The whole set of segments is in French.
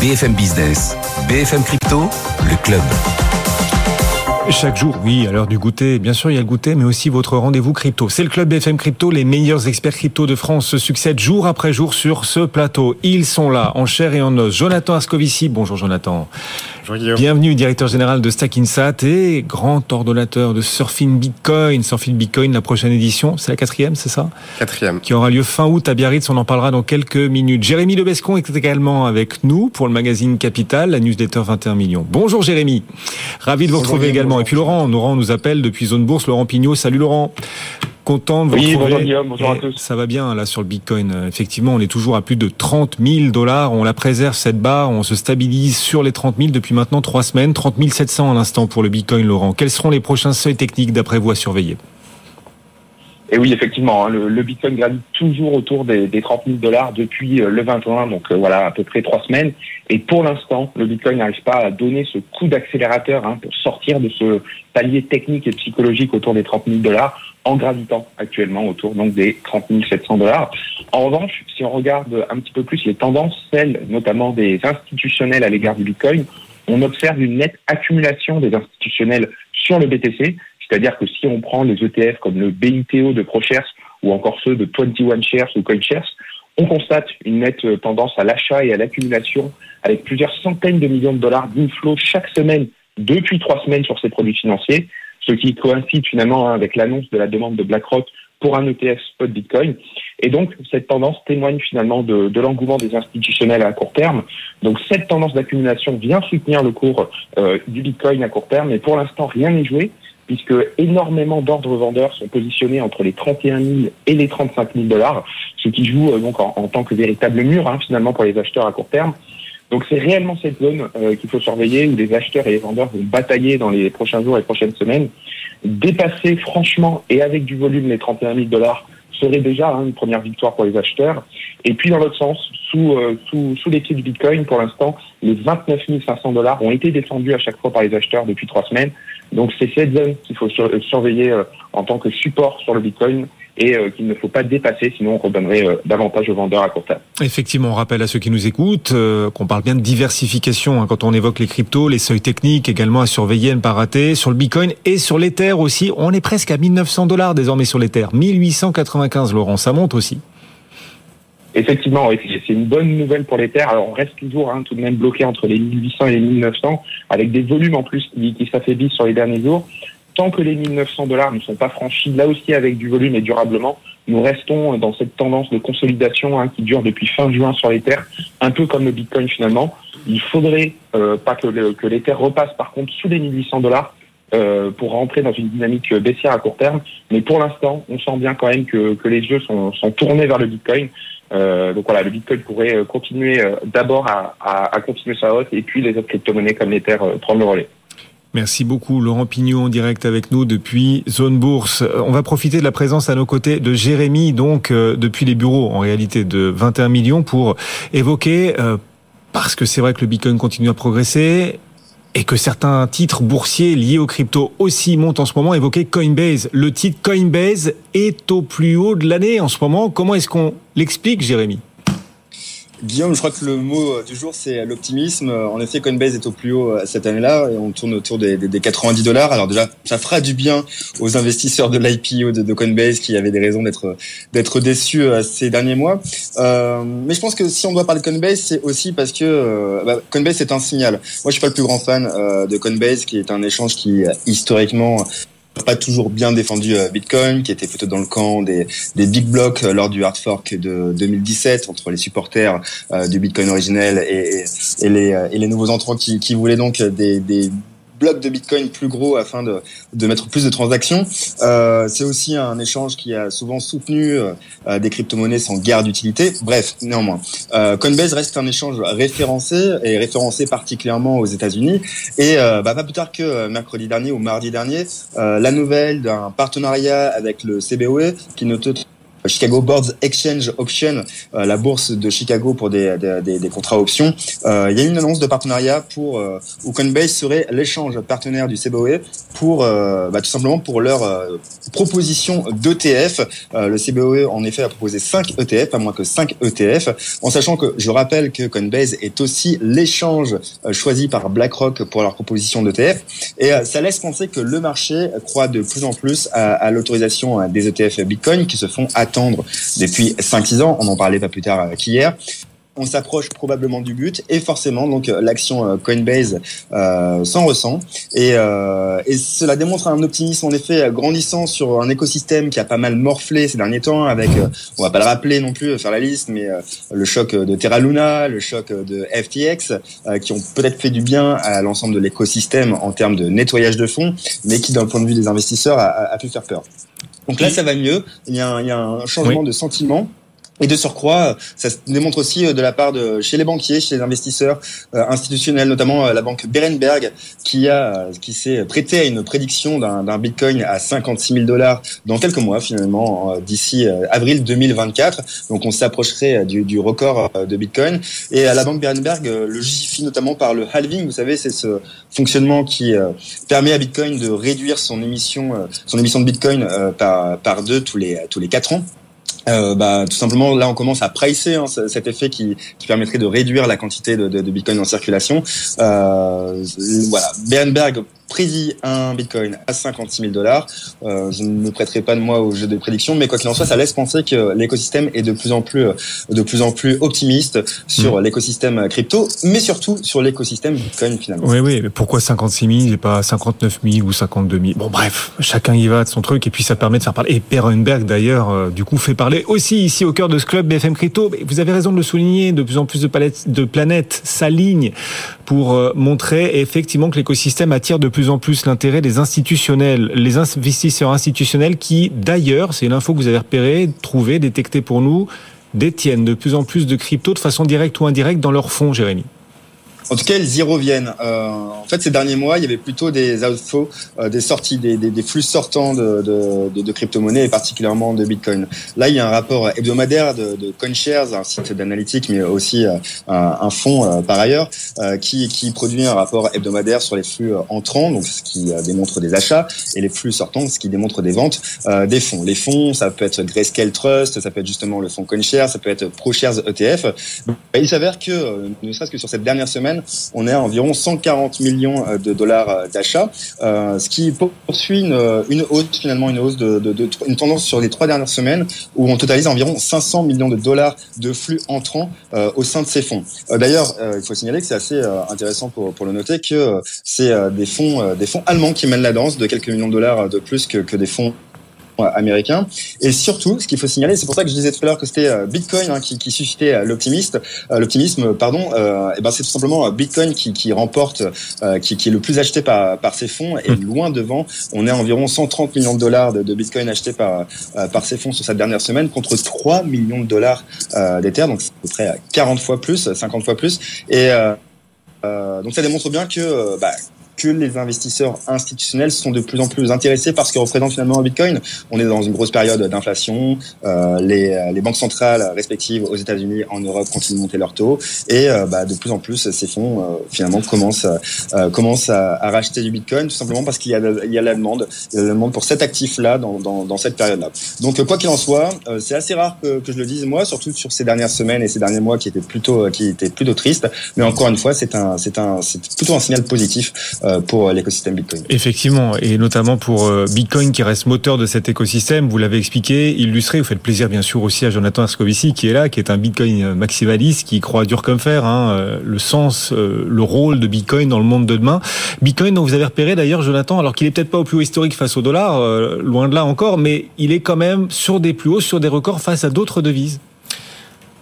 BFM Business, BFM Crypto, le club. Chaque jour, oui, à l'heure du goûter, bien sûr, il y a le goûter, mais aussi votre rendez-vous crypto. C'est le club BFM Crypto, les meilleurs experts crypto de France se succèdent jour après jour sur ce plateau. Ils sont là, en chair et en os. Jonathan Ascovici, bonjour Jonathan. Bonjour Bienvenue, directeur général de Stackinsat et grand ordonnateur de Surfing Bitcoin. Surfing Bitcoin, la prochaine édition, c'est la quatrième, c'est ça? Quatrième. Qui aura lieu fin août à Biarritz, on en parlera dans quelques minutes. Jérémy Lebescon est également avec nous pour le magazine Capital, la newsletter 21 millions. Bonjour Jérémy, ravi de vous retrouver également. Et puis Laurent, Laurent nous appelle depuis Zone Bourse, Laurent Pignot. Salut Laurent. Content de vous oui, retrouver. Bonjour Guillaume, bonjour à tous. Ça va bien là sur le Bitcoin. Effectivement, on est toujours à plus de 30 000 dollars. On la préserve cette barre. On se stabilise sur les 30 000 depuis maintenant trois semaines. 30 700 à l'instant pour le Bitcoin, Laurent. Quels seront les prochains seuils techniques d'après vous à surveiller? Et oui, effectivement, hein, le, Bitcoin gravite toujours autour des, des 30 000 dollars depuis euh, le 21, donc euh, voilà, à peu près trois semaines. Et pour l'instant, le Bitcoin n'arrive pas à donner ce coup d'accélérateur hein, pour sortir de ce palier technique et psychologique autour des 30 000 dollars en gravitant actuellement autour donc des 30 700 dollars. En revanche, si on regarde un petit peu plus les tendances, celles notamment des institutionnels à l'égard du Bitcoin, on observe une nette accumulation des institutionnels sur le BTC, c'est-à-dire que si on prend les ETF comme le BITO de ProShares ou encore ceux de 21 Shares ou CoinShares, on constate une nette tendance à l'achat et à l'accumulation avec plusieurs centaines de millions de dollars d'inflow chaque semaine depuis trois semaines sur ces produits financiers, ce qui coïncide finalement hein, avec l'annonce de la demande de BlackRock pour un ETF spot Bitcoin. Et donc, cette tendance témoigne finalement de, l'engouement des institutionnels à court terme. Donc, cette tendance d'accumulation vient soutenir le cours euh, du Bitcoin à court terme, mais pour l'instant, rien n'est joué puisque énormément d'ordres vendeurs sont positionnés entre les 31 000 et les 35 000 dollars, ce qui joue euh, donc en, tant que véritable mur hein, finalement pour les acheteurs à court terme. Donc c'est réellement cette zone euh, qu'il faut surveiller où les acheteurs et les vendeurs vont batailler dans les prochains jours et prochaines semaines. Dépasser franchement et avec du volume les 31 000 dollars serait déjà hein, une première victoire pour les acheteurs. Et puis dans l'autre sens, sous, euh, sous, sous les du Bitcoin, pour l'instant, les 29 500 dollars ont été défendus à chaque fois par les acheteurs depuis trois semaines. Donc c'est cette zone qu'il faut surveiller euh, en tant que support sur le Bitcoin et euh, qu'il ne faut pas dépasser, sinon on redonnerait euh, davantage aux vendeurs à court terme. Effectivement, on rappelle à ceux qui nous écoutent qu'on parle bien de diversification hein, quand on évoque les cryptos, les seuils techniques également à surveiller, ne pas rater. Sur le Bitcoin et sur l'Ether aussi, on est presque à 1900 dollars désormais sur l'Ether. 1895, Laurent, ça monte aussi. Effectivement, c'est une bonne nouvelle pour l'Ether. Alors on reste toujours hein, tout de même bloqué entre les 1800 et les 1900, avec des volumes en plus qui, qui s'affaiblissent sur les derniers jours. Tant que les 1900 dollars ne sont pas franchis, là aussi avec du volume et durablement, nous restons dans cette tendance de consolidation hein, qui dure depuis fin juin sur l'Ether, un peu comme le Bitcoin finalement. Il faudrait euh, pas que, que l'Ether repasse par contre sous les 1800 dollars euh, pour rentrer dans une dynamique baissière à court terme. Mais pour l'instant, on sent bien quand même que, que les jeux sont, sont tournés vers le Bitcoin. Euh, donc voilà, le Bitcoin pourrait euh, continuer euh, d'abord à, à, à, continuer sa hausse et puis les autres crypto-monnaies comme l'Ether prendre le relais. Merci beaucoup Laurent Pignot en direct avec nous depuis Zone Bourse. On va profiter de la présence à nos côtés de Jérémy, donc depuis les bureaux en réalité de 21 millions pour évoquer, parce que c'est vrai que le Bitcoin continue à progresser, et que certains titres boursiers liés aux crypto aussi montent en ce moment. Évoquez Coinbase. Le titre Coinbase est au plus haut de l'année en ce moment. Comment est-ce qu'on l'explique, Jérémy? Guillaume, je crois que le mot euh, du jour, c'est l'optimisme. Euh, en effet, Coinbase est au plus haut euh, cette année-là et on tourne autour des, 90 dollars. Alors déjà, ça fera du bien aux investisseurs de l'IPO de, Coinbase qui avaient des raisons d'être déçus ces derniers mois. mais je pense que si on doit parler de Coinbase, c'est aussi parce que bah, Coinbase est un signal. Moi, je suis pas le plus grand fan de Coinbase, qui est un échange qui historiquement pas toujours bien défendu euh, Bitcoin, qui était plutôt dans le camp des, des big blocks euh, lors du hard fork de 2017 entre les supporters euh, du Bitcoin originel et, les, les nouveaux entrants qui, voulaient donc des bloc de Bitcoin plus gros afin de, de mettre plus de transactions. Euh, c'est aussi un échange qui a souvent soutenu euh, des crypto-monnaies sans guerre d'utilité. Bref, néanmoins, euh, Coinbase reste un échange référencé et référencé particulièrement aux États-Unis. Et euh, bah, pas plus tard que mercredi dernier ou mardi dernier, euh, la nouvelle d'un partenariat avec le CBOE qui ne Chicago Boards Exchange Option, euh, la bourse de Chicago pour des, contrats options. Euh, il y a une annonce de partenariat pour euh, où Coinbase serait l'échange partenaire du CBOE pour bah, tout simplement pour leur proposition d'ETF. le CBOE en effet a proposé 5 ETF, pas moins que 5 ETF, en sachant que je rappelle que Coinbase est aussi l'échange choisi par BlackRock pour leur proposition d'ETF. Et ça laisse penser que le marché croit de plus en plus à, à l'autorisation des ETF Bitcoin qui se font à depuis 5-6 ans. On en parlait pas plus tard qu'hier on s'approche probablement du but et forcément donc l'action euh, Coinbase euh, s'en ressent et, euh, cela démontre un optimisme en effet grandissant sur un écosystème qui a pas mal morflé ces derniers temps avec on va pas le rappeler non plus faire la liste mais le choc de Terra Luna, le choc de FTX qui ont peut-être fait du bien à l'ensemble de l'écosystème en termes de nettoyage de fonds mais qui d'un point de vue des investisseurs a pu faire peur. Donc là, ça va mieux. Il y a un, il y a un changement de sentiment. Et de surcroît, ça se démontre aussi euh, de la part de chez les banquiers, chez les investisseurs euh, institutionnels, notamment euh, la banque Berenberg, qui a qui s'est prêté à une prédiction d'un Bitcoin à 56 000 dollars dans quelques mois finalement d'ici avril 2024. Donc on s'approcherait du, du, record de Bitcoin. Et à la banque Berenberg le justifie notamment par le halving. Vous savez, c'est ce fonctionnement qui permet à Bitcoin de réduire son émission son émission de Bitcoin par par deux tous les tous les quatre ans. Euh, bah, tout simplement, là, on commence à pricer hein, cet effet qui, qui, permettrait de réduire la quantité de, de, de Bitcoin en circulation. Euh, voilà, Bernberg prédit un Bitcoin à 56 000 dollars. Euh, je ne me prêterai pas de moi au jeu de prédiction, mais quoi qu'il en soit, ça laisse penser que l'écosystème est de plus en plus, de plus en plus optimiste sur mmh. l'écosystème crypto, mais surtout sur l'écosystème Bitcoin finalement. Oui, oui. Mais pourquoi 56 000 et pas 59 000 ou 52 000 Bon, bref, chacun y va de son truc et puis ça permet de faire parler. Et Perenberg d'ailleurs, euh, du coup, fait parler aussi ici au cœur de ce club BFM Crypto. Vous avez raison de le souligner. De plus en plus de, de planètes s'alignent pour euh, montrer effectivement que l'écosystème attire de plus en plus l'intérêt des institutionnels, les investisseurs institutionnels qui, d'ailleurs, c'est une info que vous avez repérée, trouvée, détectée pour nous, détiennent de plus en plus de crypto de façon directe ou indirecte dans leurs fonds, Jérémy. En tout cas, ils y reviennent. Euh, en fait, ces derniers mois, il y avait plutôt des outflows, euh, des sorties, des, des, des, flux sortants de, de, de, crypto-monnaies et particulièrement de Bitcoin. Là, il y a un rapport hebdomadaire de, de CoinShares, un site d'analytique, mais aussi euh, un, fonds euh, par ailleurs, euh, qui, qui produit un rapport hebdomadaire sur les flux entrants, donc ce qui démontre des achats, et les flux sortants, ce qui démontre des ventes des fonds. Les fonds, ça peut être Grayscale Trust, ça peut être justement le fonds CoinShares, ça peut être ProShares ETF. il s'avère que, ne serait-ce que sur cette dernière semaine, on est à environ 140 millions euh, de dollars euh, d'achat, euh, ce qui poursuit une, hausse finalement, une hausse une tendance sur les trois dernières semaines où on totalise environ 500 millions de dollars de flux entrants au sein de ces fonds. D'ailleurs, il faut signaler que c'est assez intéressant pour, pour le noter que c'est des fonds des fonds allemands qui mènent la danse de quelques millions de dollars de plus que, que des fonds américain. Et surtout, ce qu'il faut signaler, c'est pour ça que je disais tout à l'heure que c'était euh, Bitcoin hein, qui, qui, suscitait euh, l'optimisme, euh, l'optimisme, pardon. et ben c'est tout simplement Bitcoin qui, qui remporte, qui, qui, est le plus acheté par, par ces fonds et hmm. loin devant. On est à environ 130 millions de dollars de, de Bitcoin achetés par par ces fonds sur cette dernière semaine contre 3 millions de dollars d'Ether, donc c'est à peu près 40 fois plus, 50 fois plus. Et donc ça démontre bien que bah, les investisseurs institutionnels sont de plus en plus intéressés par ce que représente finalement un Bitcoin. On est dans une grosse période d'inflation. Euh, les, euh, les, banques centrales respectives aux États-Unis, en Europe, continuent de monter leurs taux. Et euh, bah, de plus en plus, ces fonds finalement commencent, à, racheter du Bitcoin tout simplement parce qu'il y, a, la demande, pour cet actif-là dans, cette période-là. Donc quoi qu'il en soit, c'est assez rare que, que, je le dise moi, surtout sur ces dernières semaines et ces derniers mois qui étaient plutôt qui étaient plutôt tristes. Mais encore une fois, c'est un c'est un c'est plutôt un signal positif pour l'écosystème Bitcoin. Effectivement, et notamment pour euh, Bitcoin qui reste moteur de cet écosystème. Vous l'avez expliqué, illustré. Vous faites plaisir bien sûr aussi à Jonathan Ascovici qui est là, qui est un Bitcoin maximaliste, qui croit dur comme fer. Hein, euh, le sens, le rôle de Bitcoin dans le monde de demain. Bitcoin, dont vous avez repéré d'ailleurs, Jonathan, alors qu'il est peut-être pas au plus haut historique face au dollar, loin de là encore, mais il est quand même sur des plus hauts, sur des records face à d'autres devises.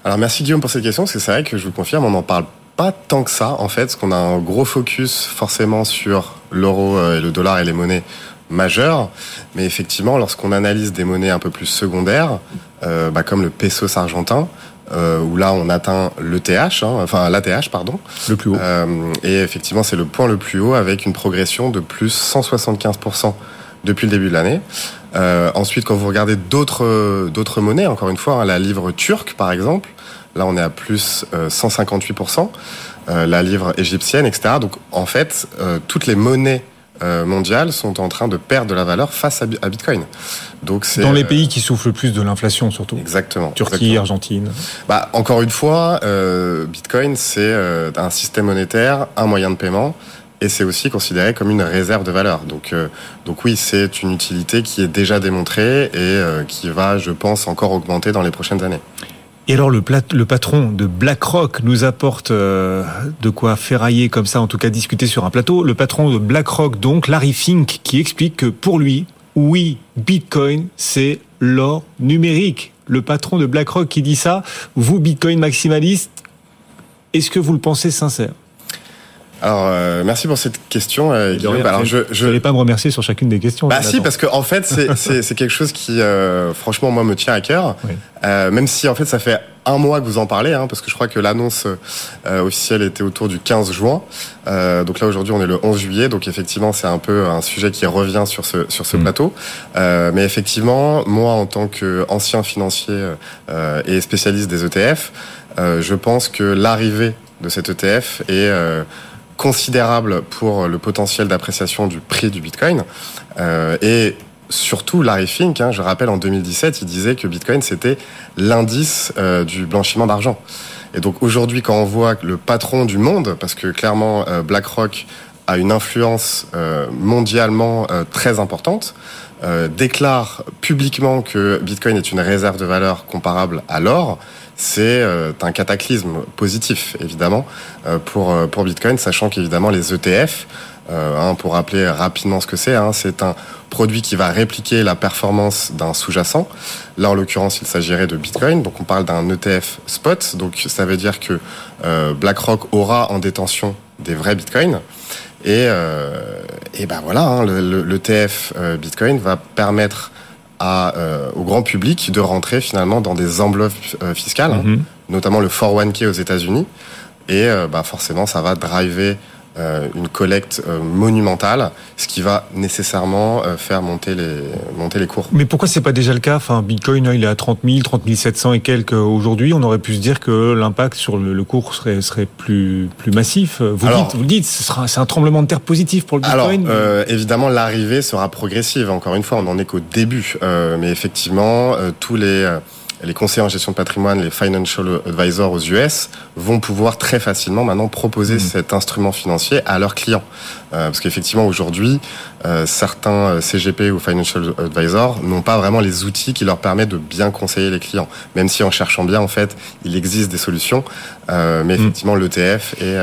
Alors merci Guillaume pour cette question, parce que c'est vrai que je vous confirme, on en parle pas tant que ça, en fait, parce qu'on a un gros focus forcément sur l'euro euh, et le dollar et les monnaies majeures. Mais effectivement, lorsqu'on analyse des monnaies un peu plus secondaires, euh, bah, comme le pesos argentin, euh, où là on atteint l'ETH, hein, enfin l'ATH pardon. Le plus haut. Euh, et effectivement c'est le point le plus haut avec une progression de plus 175% depuis le début de l'année. Euh, ensuite, quand vous regardez d'autres d'autres monnaies, encore une fois, hein, la livre turque par exemple, là on est à plus 158%, la livre égyptienne, etc. Donc en fait, toutes les monnaies euh, mondiales sont en train de perdre de la valeur face à, Bitcoin. Donc c'est dans les euh, pays qui souffrent le plus de l'inflation surtout. Exactement. Turquie, Argentine. Bah encore une fois, euh, Bitcoin c'est un système monétaire, un moyen de paiement. Et c'est aussi considéré comme une réserve de valeur. Donc, donc oui, c'est une utilité qui est déjà démontrée et qui va, je pense, encore augmenter dans les prochaines années. Et alors le, le patron de BlackRock nous apporte euh, de quoi ferrailler comme ça, en tout cas discuter sur un plateau. Le patron de BlackRock, donc Larry Fink, qui explique que pour lui, oui, Bitcoin, c'est l'or numérique. Le patron de BlackRock qui dit ça, vous, Bitcoin maximaliste, est-ce que vous le pensez sincère? Alors, euh, merci pour cette question, euh, Guillaume. Alors, je, je n'allais pas me remercier sur chacune des questions. Bah si, parce que en fait, c'est quelque chose qui, euh, franchement, moi, me tient à cœur. Euh, même si, en fait, ça fait un mois que vous en parlez, hein, parce que je crois que l'annonce euh, officielle était autour du 15 juin. Euh, donc là, aujourd'hui, on est le 11 juillet. Donc effectivement, c'est un peu un sujet qui revient sur ce sur ce mm. plateau. mais effectivement, moi, en tant qu'ancien financier et spécialiste des ETF, je pense que l'arrivée de cet ETF est considérable pour le potentiel d'appréciation du prix du Bitcoin. Euh, et surtout Larry Fink, hein, je rappelle en 2017, il disait que Bitcoin c'était l'indice euh, du blanchiment d'argent. Et donc aujourd'hui, quand on voit le patron du monde, parce que clairement euh, BlackRock a une influence mondialement très importante, déclare publiquement que Bitcoin est une réserve de valeur comparable à l'or, c'est euh, un cataclysme positif, évidemment, euh, pour, euh, pour Bitcoin, sachant qu'évidemment les ETF, hein, pour rappeler rapidement ce que c'est, hein, c'est un produit qui va répliquer la performance d'un sous-jacent. Là, en l'occurrence, il s'agirait de Bitcoin, donc on parle d'un ETF spot, donc ça veut dire que BlackRock aura en détention des vrais Bitcoins. Et, et ben voilà, hein, l'ETF Bitcoin va permettre à, euh, au grand public de rentrer finalement dans des enveloppes euh, fiscales, hein, mhm. notamment le 401k aux États-Unis. Et euh, bah, forcément, ça va driver euh, une collecte euh, monumentale, ce qui va nécessairement euh, faire monter les, monter les cours. Mais pourquoi c'est pas déjà le cas? Enfin, Bitcoin, il est à 30 000, 30 700 et quelques aujourd'hui. On aurait pu se dire que l'impact sur le, cours serait, serait plus, plus massif. Vous dites, vous dites, ce sera, c'est un tremblement de terre positif pour le Bitcoin. Alors, évidemment, l'arrivée sera progressive. Encore une fois, on n'en est qu'au début. mais effectivement, tous les les conseillers en gestion de patrimoine, les financial advisors aux US, vont pouvoir très facilement maintenant proposer mmh. cet instrument financier à leurs clients. Euh, parce qu'effectivement, aujourd'hui, euh, certains euh, CGP ou financial advisors n'ont pas vraiment les outils qui leur permettent de bien conseiller les clients. Même si en cherchant bien, en fait, il existe des solutions. mais mmh. effectivement, l'ETF est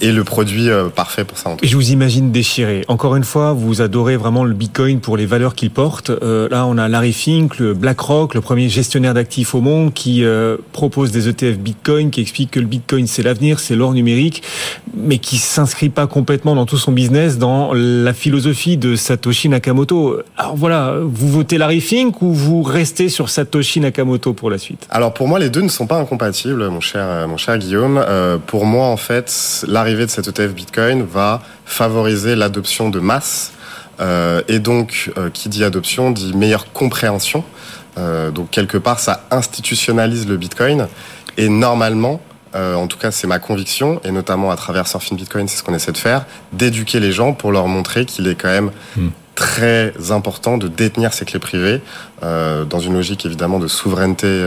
et le produit euh, parfait pour ça. Je vous imagine déchiré. Encore une fois, vous adorez vraiment le Bitcoin pour les valeurs qu'il porte. Euh, là, on a Larry Fink, le BlackRock, le premier gestionnaire d'actifs au monde, qui euh, propose des ETF Bitcoin, qui explique que le Bitcoin c'est l'avenir, c'est l'or numérique, mais qui s'inscrit pas complètement dans tout son business dans la philosophie de Satoshi Nakamoto. Alors voilà, vous votez Larry Fink ou vous restez sur Satoshi Nakamoto pour la suite? Alors pour moi, les deux ne sont pas incompatibles, mon cher, mon cher Guillaume. Euh, pour moi, en fait, Larry l'arrivée de cet ETF Bitcoin va favoriser l'adoption de masse. Euh, et donc, euh, qui dit adoption dit meilleure compréhension. Euh, donc, quelque part, ça institutionnalise le Bitcoin. Et normalement, en tout cas, c'est ma conviction, et notamment à travers Surfing Bitcoin, c'est ce qu'on essaie de faire, d'éduquer les gens pour leur montrer qu'il est quand même hmm. très important de détenir ces clés privées dans une logique évidemment de souveraineté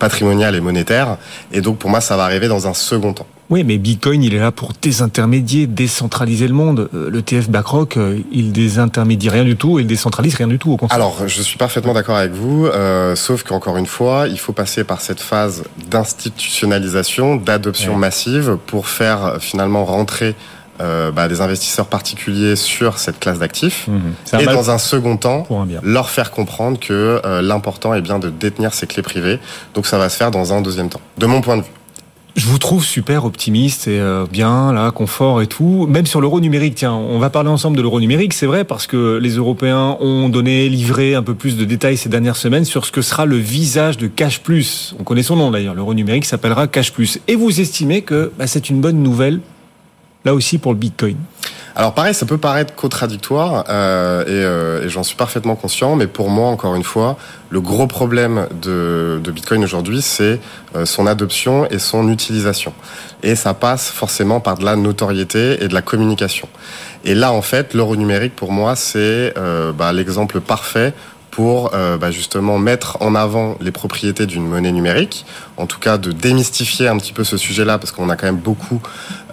patrimoniale et monétaire. Et donc, pour moi, ça va arriver dans un second temps. Oui, mais Bitcoin, il est là pour désintermédier, décentraliser le monde. Euh, le TF BlackRock, euh, il désintermédie rien du tout et il décentralise rien du tout, au contraire. Alors, je suis parfaitement d'accord avec vous, euh, sauf qu'encore une fois, il faut passer par cette phase d'institutionnalisation, d'adoption massive pour faire finalement rentrer bah, des investisseurs particuliers sur cette classe d'actifs mmh. et dans un second temps leur faire comprendre que l'important est bien de détenir ces clés privées donc ça va se faire dans un deuxième temps de mon point de vue je vous trouve super optimiste et euh, bien, là, confort et tout. Même sur l'euro numérique, tiens, on va parler ensemble de l'euro numérique, c'est vrai, parce que les Européens ont donné, livré un peu plus de détails ces dernières semaines sur ce que sera le visage de Cash Plus. On connaît son nom d'ailleurs, l'euro numérique s'appellera Cash Plus. Et vous estimez que bah, c'est une bonne nouvelle, là aussi, pour le Bitcoin? Alors pareil, ça peut paraître contradictoire euh, et, et j'en suis parfaitement conscient, mais pour moi, encore une fois, le gros problème de, Bitcoin aujourd'hui, c'est son adoption et son utilisation. Et ça passe forcément par de la notoriété et de la communication. Et là, en fait, l'euro numérique, pour moi, c'est bah, l'exemple parfait pour euh, bah, justement mettre en avant les propriétés d'une monnaie numérique, en tout cas de démystifier un petit peu ce sujet-là, parce qu'on a quand même beaucoup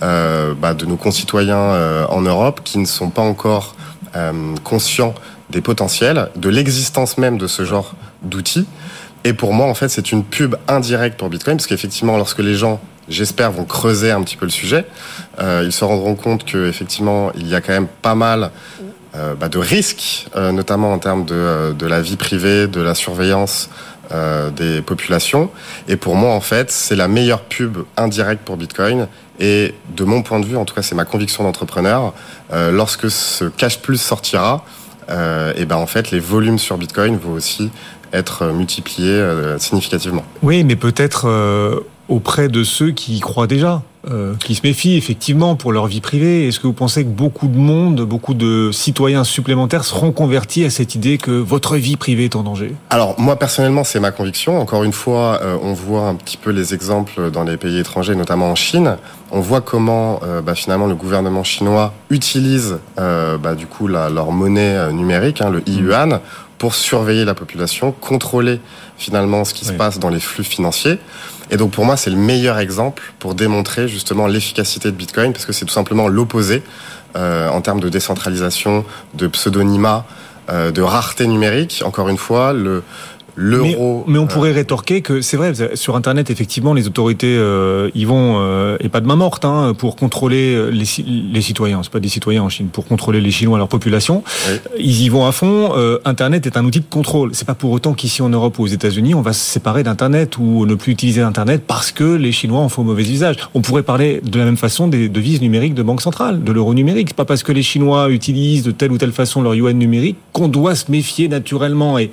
euh, bah, de nos concitoyens euh, en Europe qui ne sont pas encore conscients des potentiels, de l'existence même de ce genre d'outils. Et pour moi, en fait, c'est une pub indirecte pour Bitcoin, parce qu'effectivement, lorsque les gens j'espère, vont creuser un petit peu le sujet. ils se rendront compte qu'effectivement, il y a quand même pas mal euh, bah, de risques, euh, notamment en termes de, euh, de, la vie privée, de la surveillance des populations. Et pour moi, en fait, c'est la meilleure pub indirecte pour Bitcoin. Et de mon point de vue, en tout cas, c'est ma conviction d'entrepreneur, lorsque ce cash plus sortira, et ben en fait, les volumes sur Bitcoin vont aussi être multipliés significativement. Oui, mais peut-être auprès de ceux qui y croient déjà, euh, qui se méfient effectivement pour leur vie privée. Est-ce que vous pensez que beaucoup de monde, beaucoup de citoyens supplémentaires seront convertis à cette idée que votre vie privée est en danger? Alors moi personnellement, c'est ma conviction. Encore une fois, euh, on voit un petit peu les exemples dans les pays étrangers, notamment en Chine. On voit comment euh, bah, finalement le gouvernement chinois utilise bah, du coup la, leur monnaie numérique, hein, le yuan, pour surveiller la population, contrôler finalement ce qui se passe dans les flux financiers. Et donc pour moi, c'est le meilleur exemple pour démontrer justement l'efficacité de Bitcoin, parce que c'est tout simplement l'opposé euh, en termes de décentralisation, de pseudonymat, euh, de rareté numérique. Encore une fois, le, l'euro. Mais, on pourrait rétorquer que c'est vrai, sur Internet, effectivement, les autorités euh, y vont, euh, et pas de main morte, hein, pour contrôler euh, les, les citoyens. C'est pas des citoyens en Chine, pour contrôler les Chinois, leur population. Ils y vont à fond. Euh, Internet est un outil de contrôle. C'est pas pour autant qu'ici en Europe ou aux États-Unis, on va se séparer d'Internet ou ne plus utiliser Internet parce que les Chinois en font mauvais usage. On pourrait parler de la même façon des devises numériques de banque centrale, de l'euro numérique. C'est pas parce que les Chinois utilisent de telle ou telle façon leur yuan numérique qu'on doit se méfier naturellement et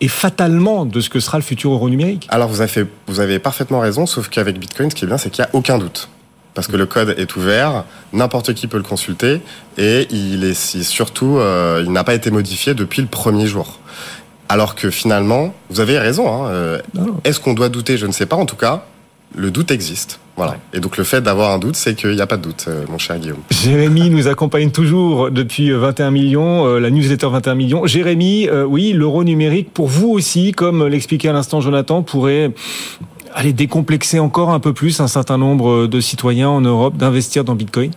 et fatalement de ce que sera le futur euro numérique. Alors vous avez, fait, vous avez parfaitement raison, sauf qu'avec Bitcoin, ce qui est bien, c'est qu'il n'y a aucun doute. Parce que le code est ouvert, n'importe qui peut le consulter, et il est surtout, euh, il n'a pas été modifié depuis le premier jour. Alors que finalement, vous avez raison. Hein, euh, Est-ce qu'on doit douter? Je ne sais pas. En tout cas, le doute existe. Voilà. Et donc le fait d'avoir un doute, c'est qu'il n'y a pas de doute, euh, mon cher Guillaume. Jérémy nous accompagne toujours depuis 21 millions, euh, la newsletter 21 millions. Jérémy, euh, oui, l'euro numérique, pour vous aussi, comme l'expliquait à l'instant Jonathan, pourrait aller décomplexer encore un peu plus un certain nombre de citoyens en Europe d'investir dans Bitcoin?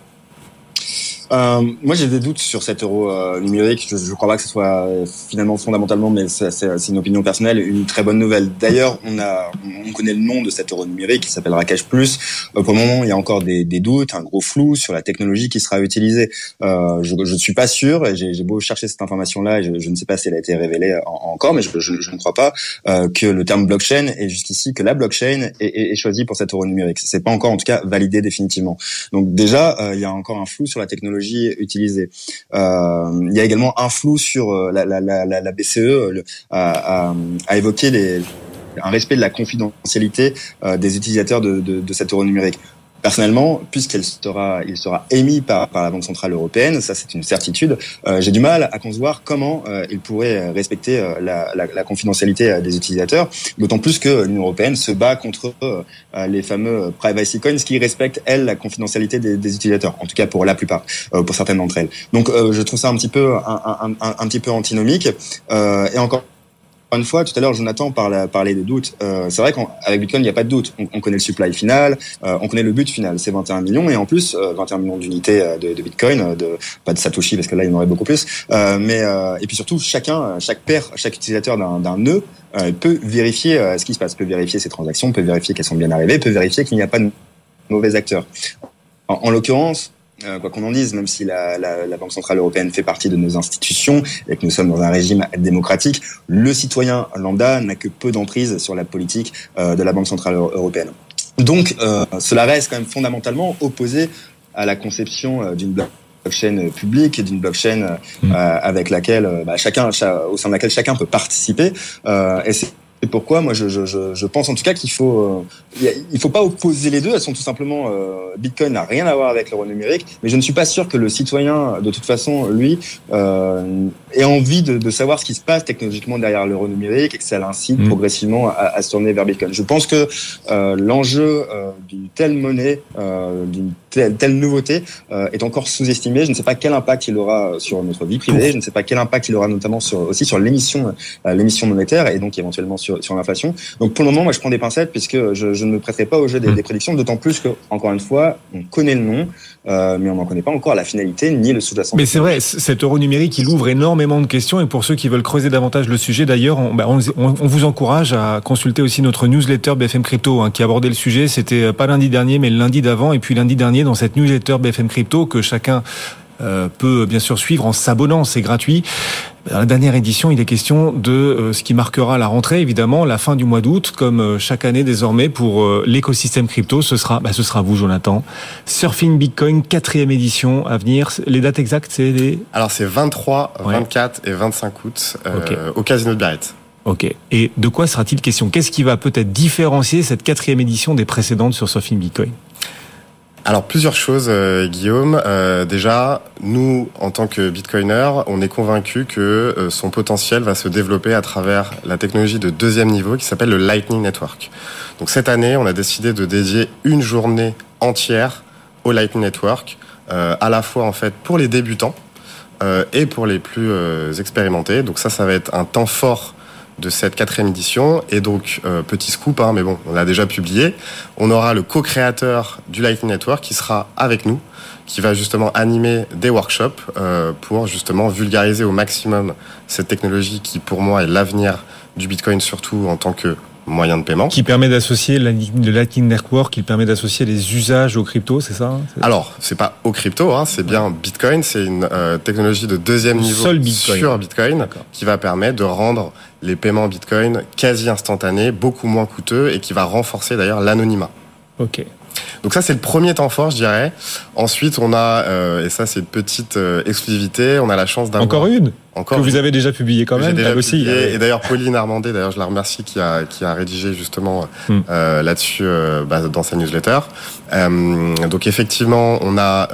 Euh, moi, j'ai des doutes sur cet euro euh, numérique. Je ne crois pas que ce soit euh, finalement fondamentalement, mais c'est une opinion personnelle, une très bonne nouvelle. D'ailleurs, on on connaît le nom de cet euro numérique qui s'appellera Cash pour le moment, il y a encore des, des, doutes, un gros flou sur la technologie qui sera utilisée. je ne suis pas sûr. J'ai beau chercher cette information-là, je, je, ne sais pas si elle a été révélée encore, mais je, je ne crois pas que le terme blockchain est jusqu'ici que la blockchain est, est, est choisie pour cet euro numérique. C'est pas encore, en tout cas, validé définitivement. Donc déjà, il y a encore un flou sur la technologie utilisée. Euh, il y a également un flou sur euh, la, BCE euh, à, à, évoquer un respect de la confidentialité des utilisateurs de, de, de cet euro numérique. Personnellement, puisqu'il sera, il sera émis par, par la Banque centrale européenne, ça c'est une certitude. Euh, J'ai du mal à concevoir comment euh, il pourrait respecter euh, la, la, la, confidentialité euh, des utilisateurs. D'autant plus que l'Union européenne se bat contre les fameux privacy coins qui respectent elles la confidentialité des, des utilisateurs. En tout cas pour la plupart, pour certaines d'entre elles. Donc je trouve ça un petit peu un, un, un, un petit peu antinomique. et encore une fois, tout à l'heure, Jonathan parlait, de doutes. Euh, c'est vrai qu'avec Bitcoin, il n'y a pas de doute. On, connaît le supply final, euh, on connaît le but final, c'est 21 millions, et en plus, 21 euh, millions d'unités de, de, Bitcoin, de, pas de Satoshi, parce que là, il y en aurait beaucoup plus. mais et puis surtout, chacun, chaque paire, chaque utilisateur d'un nœud peut vérifier ce qui se passe, peut vérifier ses transactions, peut vérifier qu'elles sont bien arrivées, peut vérifier qu'il n'y a pas de mauvais acteurs. en l'occurrence, euh, quoi qu'on en dise, même si la, la, la, Banque centrale européenne fait partie de nos institutions et que nous sommes dans un régime démocratique, le citoyen lambda n'a que peu d'emprise sur la politique euh, de la Banque centrale européenne. Donc, euh, cela reste quand même fondamentalement opposé à la conception d'une blockchain publique et d'une blockchain mmh. avec laquelle bah, chacun, au sein de laquelle chacun peut participer. et c'est C'est pourquoi moi je, je, je, pense en tout cas qu'il faut euh, il faut pas opposer les deux. Elles sont tout simplement euh, Bitcoin n'a rien à voir avec l'euro numérique, mais je ne suis pas sûr que le citoyen de toute façon lui euh, ait envie de, de, savoir ce qui se passe technologiquement derrière l'euro numérique et que ça l'incite mmh. progressivement à, à, se tourner vers Bitcoin. Je pense que euh, l'enjeu euh, d'une telle monnaie, d'une telle, telle, nouveauté est encore sous-estimé. Je ne sais pas quel impact il aura sur notre vie privée. Je ne sais pas quel impact il aura notamment sur aussi sur l'émission l'émission monétaire et donc éventuellement sur sur, l'inflation. Donc pour le moment, moi, je prends des pincettes puisque je, je ne me prêterai pas au jeu des, hmm. des prédictions, d'autant plus que, encore une fois, on connaît le nom, euh, mais on n'en connaît pas encore la finalité ni le sous-jacent. Mais c'est vrai, cet euro numérique, il ouvre énormément de questions. Et pour ceux qui veulent creuser davantage le sujet, d'ailleurs, on, bah, on, on, vous encourage à consulter aussi notre newsletter BFM Crypto, hein, qui abordait le sujet. C'était euh, pas lundi dernier, mais le lundi d'avant. Et puis lundi dernier, dans cette newsletter BFM Crypto, que chacun peut bien sûr suivre en s'abonnant, c'est gratuit. Dans la dernière édition, il est question de euh, ce qui marquera la rentrée, évidemment, la fin du mois d'août, comme euh, chaque année désormais pour l'écosystème crypto. Ce sera, bah, ce sera vous, Jonathan. Surfing Bitcoin, quatrième édition à venir. Les dates exactes, c'est les... Alors c'est 23, 24 et 25 août au Casino de Biarritz. Ok. Et de quoi sera-t-il question? Qu'est-ce qui va peut-être différencier cette quatrième édition des précédentes sur Surfing Bitcoin? Alors plusieurs choses, euh, Guillaume. Euh, déjà, nous, en tant que Bitcoiner, on est convaincu que euh, son potentiel va se développer à travers la technologie de deuxième niveau qui s'appelle le Lightning Network. Donc cette année, on a décidé de dédier une journée entière au Lightning Network, à la fois en fait pour les débutants et pour les plus expérimentés. Donc ça, ça va être un temps fort de cette quatrième édition. Et donc, euh, petit scoop, hein, mais bon, on l'a déjà publié. On aura le co-créateur du Lightning Network qui sera avec nous, qui va justement animer des workshops euh, pour justement vulgariser au maximum cette technologie qui, pour moi, est l'avenir du Bitcoin, surtout en tant que moyen de paiement. Qui permet d'associer le Lightning Network, qui permet d'associer les usages aux crypto, c'est ça hein, Alors, c'est pas aux crypto, hein, c'est bien Bitcoin, c'est une euh, technologie de deuxième niveau sur Bitcoin qui va permettre de rendre les paiements Bitcoin quasi instantanés, beaucoup moins coûteux et qui va renforcer d'ailleurs l'anonymat. Ok. Donc ça c'est le premier temps fort, je dirais. Ensuite on a euh, et ça c'est une petite euh, exclusivité, on a la chance d'avoir encore une encore que vous avez déjà publié quand même déjà aussi. Et d'ailleurs Pauline Armandé, d'ailleurs je la remercie qui a qui a rédigé justement hmm. euh, là-dessus euh, bah, dans sa newsletter. Euh, donc effectivement on a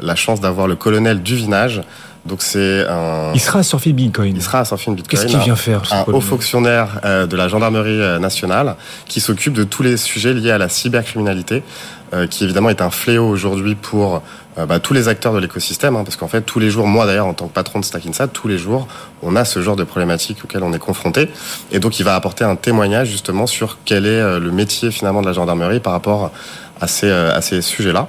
la chance d'avoir le colonel Duvinage donc c'est un. Il sera à Surfing Bitcoin. Il sera à Surfing Bitcoin. Qu'est-ce qu'il vient faire Un haut fonctionnaire euh, de la gendarmerie euh, nationale qui s'occupe de tous les sujets liés à la cybercriminalité, euh, qui évidemment est un fléau aujourd'hui pour bah, tous les acteurs de l'écosystème, hein, parce qu'en fait tous les jours, moi d'ailleurs en tant que patron de Stackinsat, tous les jours, on a ce genre de problématiques auxquelles on est confronté, et donc il va apporter un témoignage justement sur quel est le métier finalement de la gendarmerie par rapport à ces, à ces sujets-là.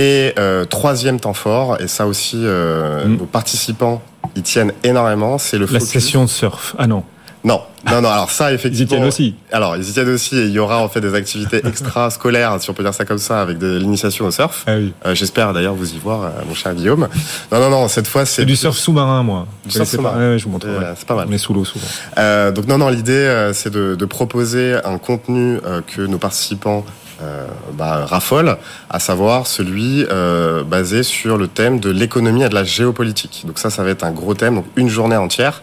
Et euh, troisième temps fort, et ça aussi, euh, mm. nos participants y tiennent énormément, c'est le La session de surf. Ah non. Non, non, non. Alors ça, effectivement. Ils y tiennent aussi. Alors, ils y tiennent aussi. Et il y aura en fait des activités extra-scolaires, si on peut dire ça comme ça, avec de l'initiation au surf. Ah oui. Euh, J'espère d'ailleurs vous y voir, euh, mon cher Guillaume. Non, non, non. Cette fois, c'est du surf sous-marin, moi. Du surf sous-marin. Ouais, je vous montre. Euh, c'est pas mal. On est sous l'eau souvent. Euh, donc non, non. L'idée, c'est de, de, proposer un contenu que nos participants euh, bah, raffole, à savoir celui euh, basé sur le thème de l'économie et de la géopolitique. Donc ça, ça va être un gros thème, donc une journée entière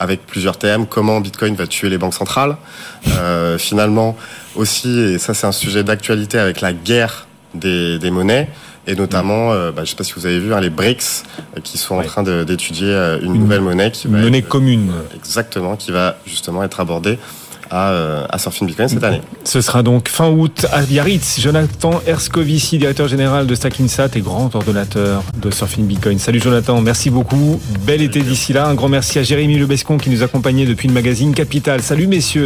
avec plusieurs thèmes, comment Bitcoin va tuer les banques centrales. Euh, finalement, aussi, et ça c'est un sujet d'actualité avec la guerre des, des monnaies, et notamment, euh, bah, je ne sais pas si vous avez vu, hein, les BRICS, euh, qui sont en train d'étudier une, nouvelle monnaie. Qui une monnaie commune. exactement, qui va justement être abordée à, euh, à Surfing Bitcoin cette année. Ce sera donc fin août à Biarritz. Jonathan Erskovici, directeur général de Stackinsat et grand ordonnateur de Surfing Bitcoin. Salut Jonathan, merci beaucoup. Bel été d'ici là. Un grand merci à Jérémy Lebescon qui nous accompagnait depuis le magazine Capital. Salut messieurs.